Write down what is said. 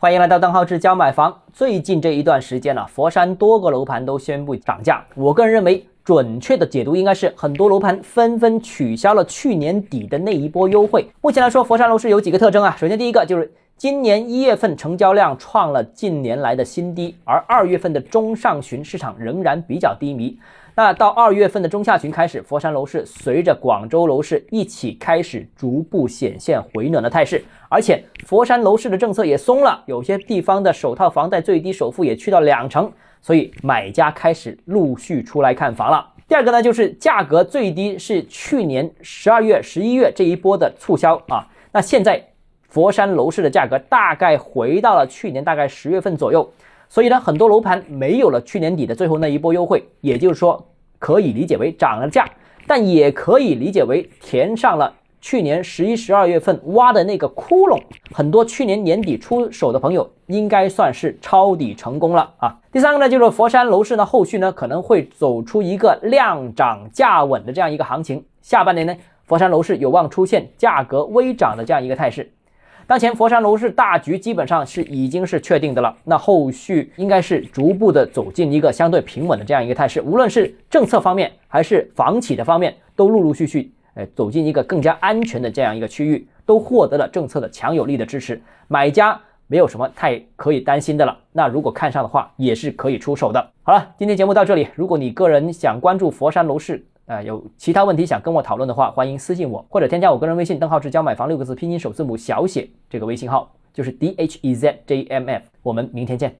欢迎来到邓浩志教买房。最近这一段时间呢，佛山多个楼盘都宣布涨价。我个人认为，准确的解读应该是很多楼盘纷纷取消了去年底的那一波优惠。目前来说，佛山楼市有几个特征啊？首先，第一个就是今年一月份成交量创了近年来的新低，而二月份的中上旬市场仍然比较低迷。那到二月份的中下旬开始，佛山楼市随着广州楼市一起开始逐步显现回暖的态势，而且佛山楼市的政策也松了，有些地方的首套房贷最低首付也去到两成，所以买家开始陆续出来看房了。第二个呢，就是价格最低是去年十二月、十一月这一波的促销啊，那现在佛山楼市的价格大概回到了去年大概十月份左右。所以呢，很多楼盘没有了去年底的最后那一波优惠，也就是说，可以理解为涨了价，但也可以理解为填上了去年十一、十二月份挖的那个窟窿。很多去年年底出手的朋友，应该算是抄底成功了啊。第三个呢，就是佛山楼市呢，后续呢可能会走出一个量涨价稳的这样一个行情。下半年呢，佛山楼市有望出现价格微涨的这样一个态势。当前佛山楼市大局基本上是已经是确定的了，那后续应该是逐步的走进一个相对平稳的这样一个态势，无论是政策方面还是房企的方面，都陆陆续续，呃，走进一个更加安全的这样一个区域，都获得了政策的强有力的支持，买家没有什么太可以担心的了。那如果看上的话，也是可以出手的。好了，今天节目到这里，如果你个人想关注佛山楼市，呃，有其他问题想跟我讨论的话，欢迎私信我，或者添加我个人微信“邓浩志教买房”六个字拼音首字母小写这个微信号，就是 D H E Z J M F。我们明天见。